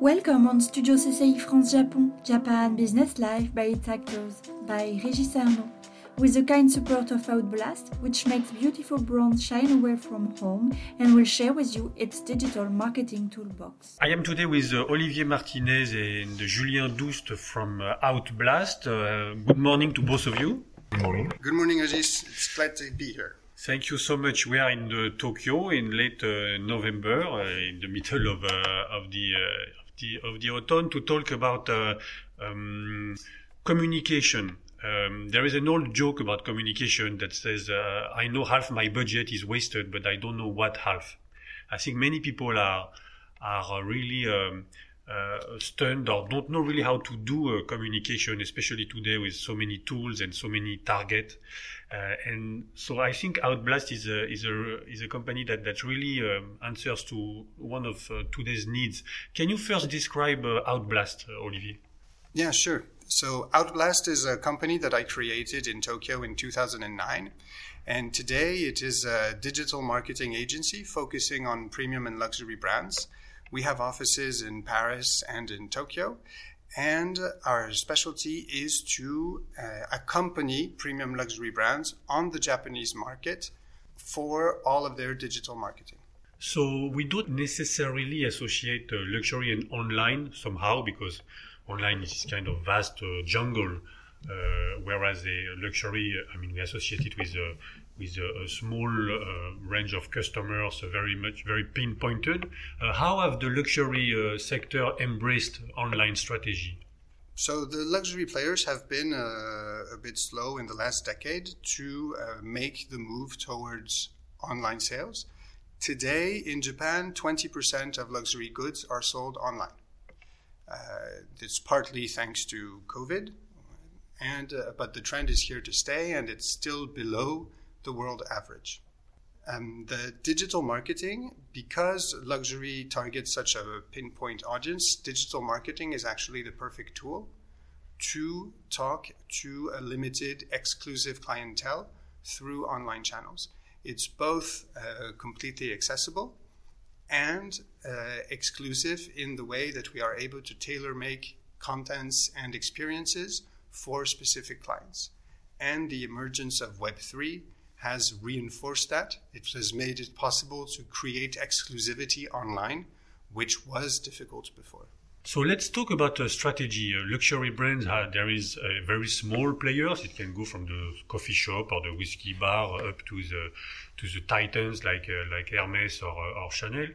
Welcome on Studio CCI France Japon, Japan Business Life by its actors, by Régis Arnaud, with the kind support of Outblast, which makes beautiful brands shine away from home and will share with you its digital marketing toolbox. I am today with uh, Olivier Martinez and Julien Doust from uh, Outblast. Uh, good morning to both of you. Good morning. Good morning, Régis. It's glad to be here. Thank you so much. We are in the Tokyo in late uh, November, uh, in the middle of, uh, of the the, of the autumn to talk about uh, um, communication. Um, there is an old joke about communication that says, uh, "I know half my budget is wasted, but I don't know what half." I think many people are are really um, uh, stunned or don't know really how to do uh, communication, especially today with so many tools and so many targets. Uh, and so I think Outblast is a is a is a company that that really um, answers to one of uh, today's needs. Can you first describe uh, Outblast, Olivier? Yeah, sure. So Outblast is a company that I created in Tokyo in 2009. And today it is a digital marketing agency focusing on premium and luxury brands. We have offices in Paris and in Tokyo. And our specialty is to uh, accompany premium luxury brands on the Japanese market for all of their digital marketing. So we don't necessarily associate uh, luxury and online somehow because online is kind of vast uh, jungle, uh, whereas a luxury, I mean, we associate it with uh, with a, a small uh, range of customers, uh, very much very pinpointed. Uh, how have the luxury uh, sector embraced online strategy? So the luxury players have been uh, a bit slow in the last decade to uh, make the move towards online sales. Today in Japan, 20% of luxury goods are sold online. it's partly thanks to COVID, and but the trend is here to stay, and it's still below the world average. Um, the digital marketing, because luxury targets such a pinpoint audience, digital marketing is actually the perfect tool to talk to a limited exclusive clientele through online channels. It's both uh, completely accessible and uh, exclusive in the way that we are able to tailor make contents and experiences for specific clients. And the emergence of Web3 has reinforced that. It has made it possible to create exclusivity online, which was difficult before. So let's talk about uh, strategy. Uh, luxury brands, uh, there is a very small players. It can go from the coffee shop or the whiskey bar up to the to the titans like uh, like Hermes or, or Chanel.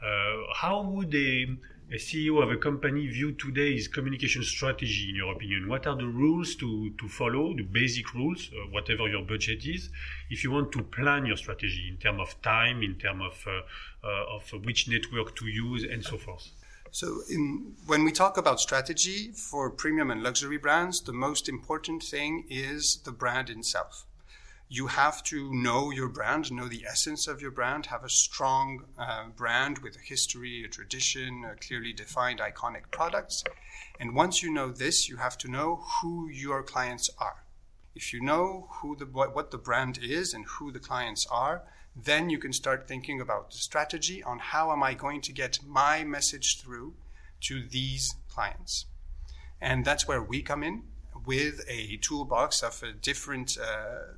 Uh, how would a a CEO of a company view today's communication strategy, in your opinion? What are the rules to, to follow, the basic rules, uh, whatever your budget is, if you want to plan your strategy in terms of time, in terms of, uh, uh, of which network to use, and so forth? So, in, when we talk about strategy for premium and luxury brands, the most important thing is the brand itself you have to know your brand, know the essence of your brand, have a strong uh, brand with a history, a tradition, a clearly defined iconic products. And once you know this, you have to know who your clients are. If you know who the what the brand is and who the clients are, then you can start thinking about the strategy on how am I going to get my message through to these clients. And that's where we come in with a toolbox of different uh,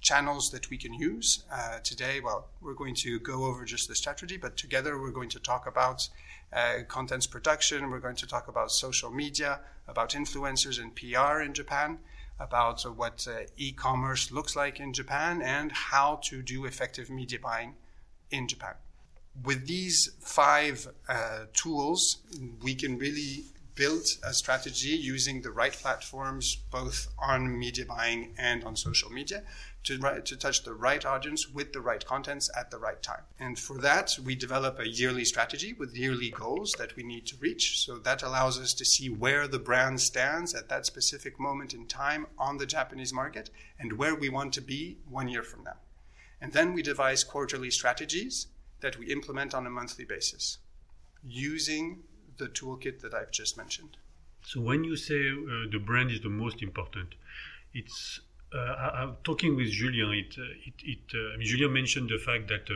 channels that we can use. Uh, today, well, we're going to go over just the strategy, but together we're going to talk about uh, contents production, we're going to talk about social media, about influencers and PR in Japan, about uh, what uh, e commerce looks like in Japan, and how to do effective media buying in Japan. With these five uh, tools, we can really build a strategy using the right platforms, both on media buying and on social media, to, to touch the right audience with the right contents at the right time. And for that, we develop a yearly strategy with yearly goals that we need to reach. So that allows us to see where the brand stands at that specific moment in time on the Japanese market and where we want to be one year from now. And then we devise quarterly strategies that we implement on a monthly basis using the toolkit that I've just mentioned. So when you say uh, the brand is the most important, it's uh, I, am talking with Julien. It, uh, it, uh, I mean, Julien mentioned the fact that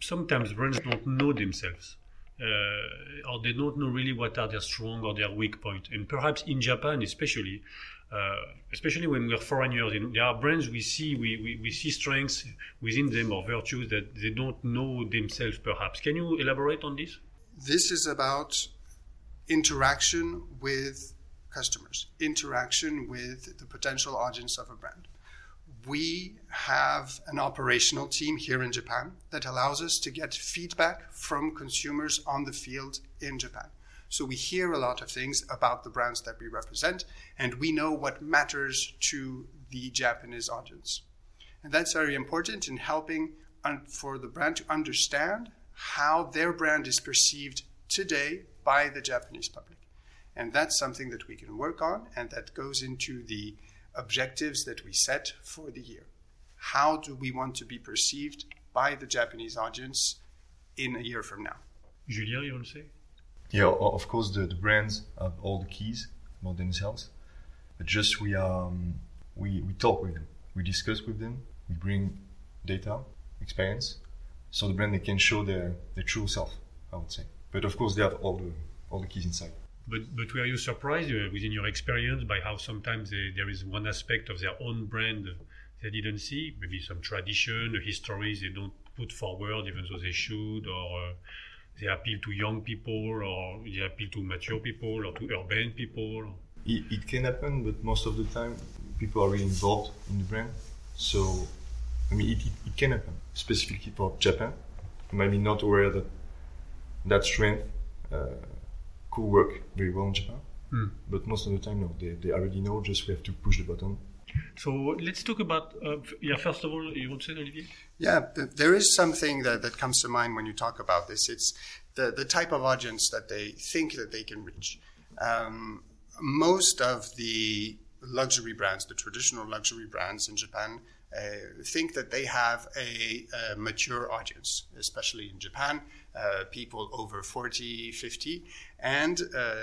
sometimes brands don't know themselves. uh, or they don't know really what are their strong or their weak point. And perhaps in Japan, especially, uh, especially when we're foreigners, you know, there are brands we see we, we, we see strengths within them or virtues that they don't know themselves. Perhaps can you elaborate on this? This is about interaction with customers, interaction with the potential audience of a brand we have an operational team here in Japan that allows us to get feedback from consumers on the field in Japan. So we hear a lot of things about the brands that we represent, and we know what matters to the Japanese audience. And that's very important in helping for the brand to understand how their brand is perceived today by the Japanese public. And that's something that we can work on, and that goes into the objectives that we set for the year. How do we want to be perceived by the Japanese audience in a year from now? Julien, you want to say? Yeah, of course, the, the brands have all the keys about themselves. But just we um, we we talk with them, we discuss with them, we bring data, experience, so the brand they can show their their true self. I would say. But of course, they have all the all the keys inside. But but were you surprised uh, within your experience by how sometimes they, there is one aspect of their own brand they didn't see, maybe some tradition, histories they don't put forward even though they should, or uh, they appeal to young people, or they appeal to mature people, or to urban people. It, it can happen, but most of the time people are really involved in the brand. So, I mean, it, it, it can happen, specifically for Japan. You might be not aware that that strength. Uh, could work very well in Japan. Mm. But most of the time, no, they, they already know, just we have to push the button. So let's talk about, uh, yeah, first of all, you want to say, Olivier? Yeah, there is something that, that comes to mind when you talk about this. It's the, the type of audience that they think that they can reach. Um, most of the luxury brands, the traditional luxury brands in Japan, uh, think that they have a, a, mature audience, especially in Japan, uh, people over 40, 50. And uh,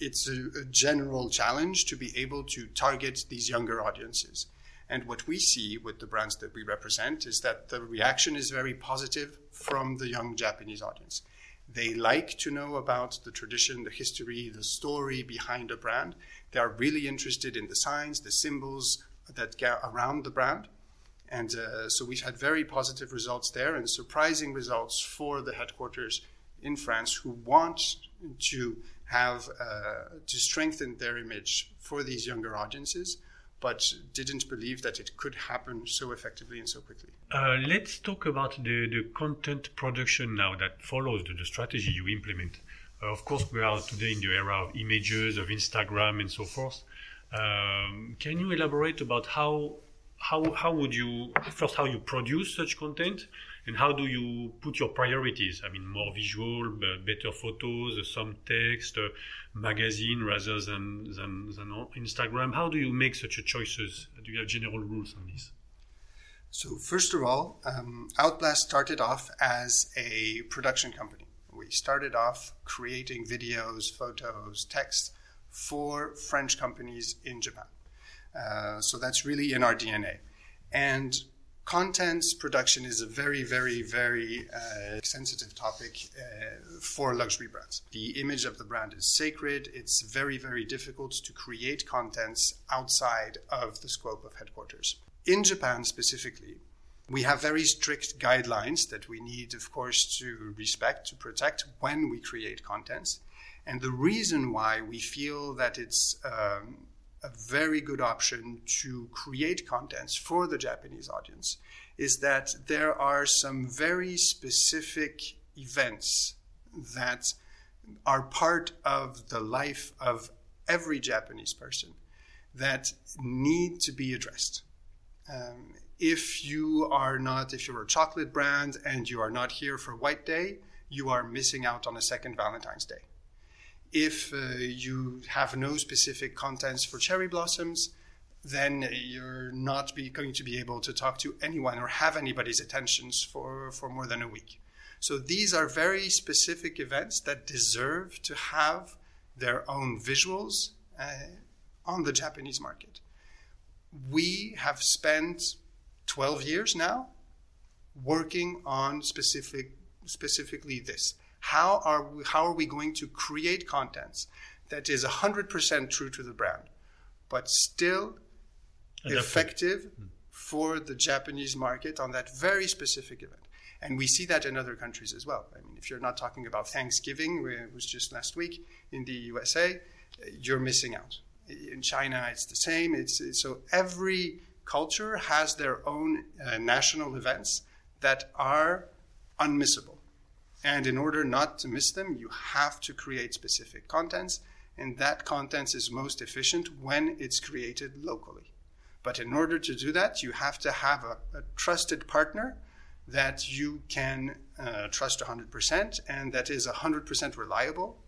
it's a, a, general challenge to be able to target these younger audiences. And what we see with the brands that we represent is that the reaction is very positive from the young Japanese audience. They like to know about the tradition, the history, the story behind a brand. They are really interested in the signs, the symbols, that get around the brand. And uh, so we've had very positive results there and surprising results for the headquarters in France who want to have uh, to strengthen their image for these younger audiences, but didn't believe that it could happen so effectively and so quickly. Uh, let's talk about the, the content production now that follows the, the strategy you implement. Uh, of course, we are today in the era of images, of Instagram, and so forth. Um, can you elaborate about how how how would you first how you produce such content and how do you put your priorities? I mean, more visual, better photos, some text, uh, magazine rather than, than than Instagram. How do you make such a choices? Do you have general rules on this? So first of all, um, Outblast started off as a production company. We started off creating videos, photos, text for French companies in Japan. Uh, so that's really in our DNA. And contents production is a very, very, very uh, sensitive topic uh, for luxury brands. The image of the brand is sacred. It's very, very difficult to create contents outside of the scope of headquarters. In Japan specifically, we have very strict guidelines that we need, of course, to respect, to protect when we create contents. And the reason why we feel that it's um, a very good option to create contents for the Japanese audience is that there are some very specific events that are part of the life of every Japanese person that need to be addressed. Um, if you are not, if you're a chocolate brand and you are not here for White Day, you are missing out on a second Valentine's Day if uh, you have no specific contents for cherry blossoms, then you're not be, going to be able to talk to anyone or have anybody's attentions for, for more than a week. So these are very specific events that deserve to have their own visuals uh, on the Japanese market. We have spent 12 years now working on specific, specifically this How are we, how are we going to create contents that is 100% true to the brand, but still Adapted. effective for the Japanese market on that very specific event? And we see that in other countries as well. I mean, if you're not talking about Thanksgiving, it was just last week in the USA, you're missing out. In China, it's the same. It's, it's so every culture has their own uh, national events that are unmissable. And in order not to miss them, you have to create specific contents, and that contents is most efficient when it's created locally. But in order to do that, you have to have a, a trusted partner that you can uh, trust 100% and that is 100% reliable.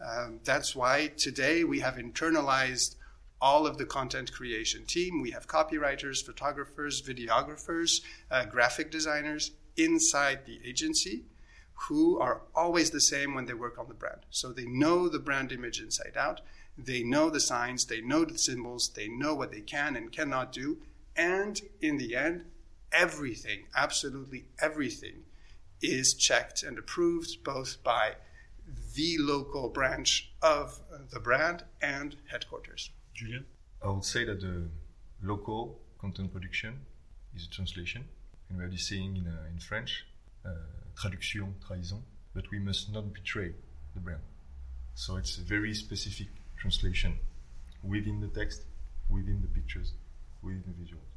Um, that's why today we have internalized all of the content creation team. We have copywriters, photographers, videographers, uh, graphic designers inside the agency who are always the same when they work on the brand. So they know the brand image inside out, they know the signs, they know the symbols, they know what they can and cannot do, and in the end, everything, absolutely everything, is checked and approved both by the local branch of the brand and headquarters. Julien? I would say that the local content production is a translation, and we have this saying in, uh, in French, traduction, trahison, but we must not betray the brand. So it's a very specific translation within the text, within the pictures, within the visuals.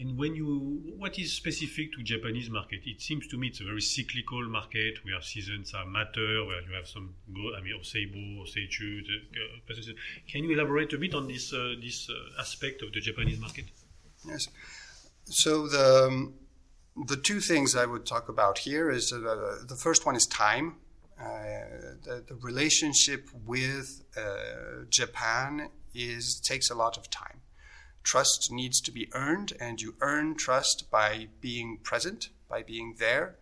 And when you, what is specific to Japanese market? It seems to me it's a very cyclical market where seasons are matter, where you have some go, I mean, Oseibo, Oseichu. Uh, can you elaborate a bit on this uh, this uh, aspect of the Japanese market? Yes. So the um, the two things I would talk about here is uh, the first one is time. Uh, the, the, relationship with uh, Japan is takes a lot of time. Trust needs to be earned, and you earn trust by being present, by being there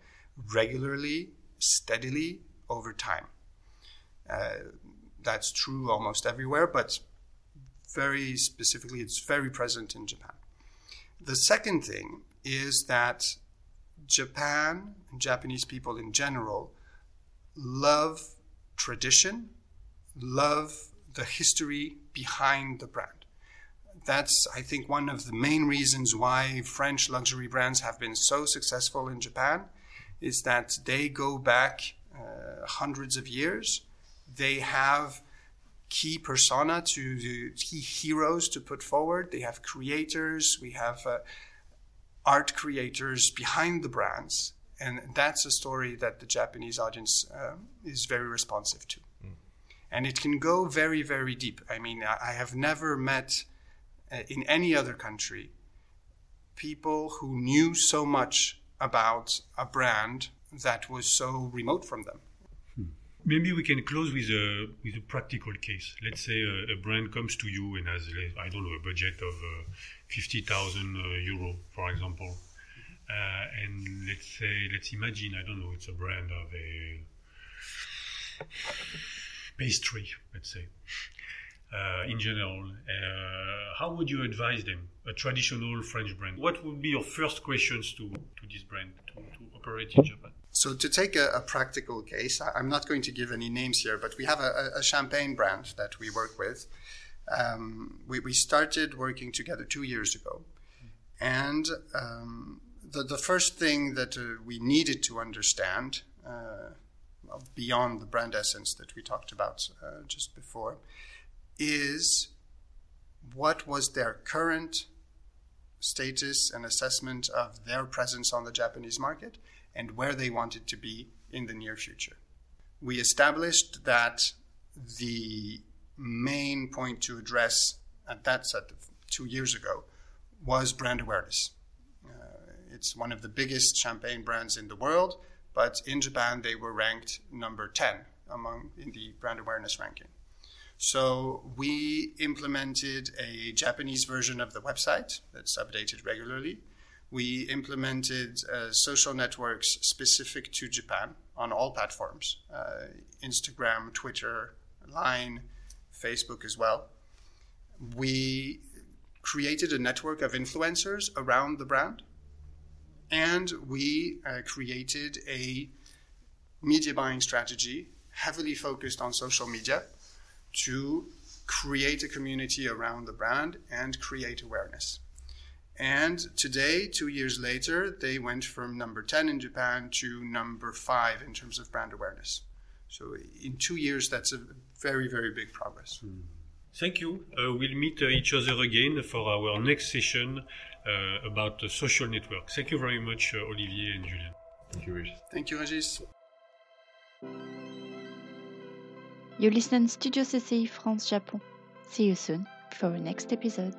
regularly, steadily over time. Uh, that's true almost everywhere, but very specifically, it's very present in Japan. The second thing is that Japan and Japanese people in general love tradition, love the history behind the brand. That's, I think, one of the main reasons why French luxury brands have been so successful in Japan is that they go back uh, hundreds of years. They have key persona to key heroes to put forward. They have creators. We have uh, art creators behind the brands. And that's a story that the Japanese audience uh, is very responsive to. Mm. And it can go very, very deep. I mean, I, have never met uh, in any other country people who knew so much about a brand that was so remote from them. Maybe we can close with a with a practical case. Let's say a, a brand comes to you and has I don't know a budget of uh, 50,000 uh, euro, for example. Uh, and let's say, let's imagine, I don't know, it's a brand of a pastry, let's say. Uh, in general, uh, how would you advise them, a traditional French brand? What would be your first questions to, to this brand to, to operate in Japan? So, to take a, a, practical case, I'm not going to give any names here, but we have a, a champagne brand that we work with um, we, we started working together two years ago. And um, the, the first thing that uh, we needed to understand, uh, beyond the brand essence that we talked about uh, just before, is what was their current status and assessment of their presence on the Japanese market and where they wanted to be in the near future. We established that the main point to address at that set of two years ago was brand awareness. Uh, it's one of the biggest champagne brands in the world, but in Japan they were ranked number 10 among in the brand awareness ranking. So we implemented a Japanese version of the website that's updated regularly. We implemented uh, social networks specific to Japan on all platforms uh, Instagram, Twitter, Line, Facebook as well. We created a network of influencers around the brand, and we uh, created a media buying strategy heavily focused on social media to create a community around the brand and create awareness. And today, two years later, they went from number 10 in Japan to number five in terms of brand awareness. So in two years, that's a very, very big progress. Mm. Thank you. Uh, we'll meet uh, each other again for our next session uh, about the social network. Thank you very much, uh, Olivier and Julien. Thank you, Regis. Thank you, Regis. You listen Studio CCI France Japon. See you soon for the next episode.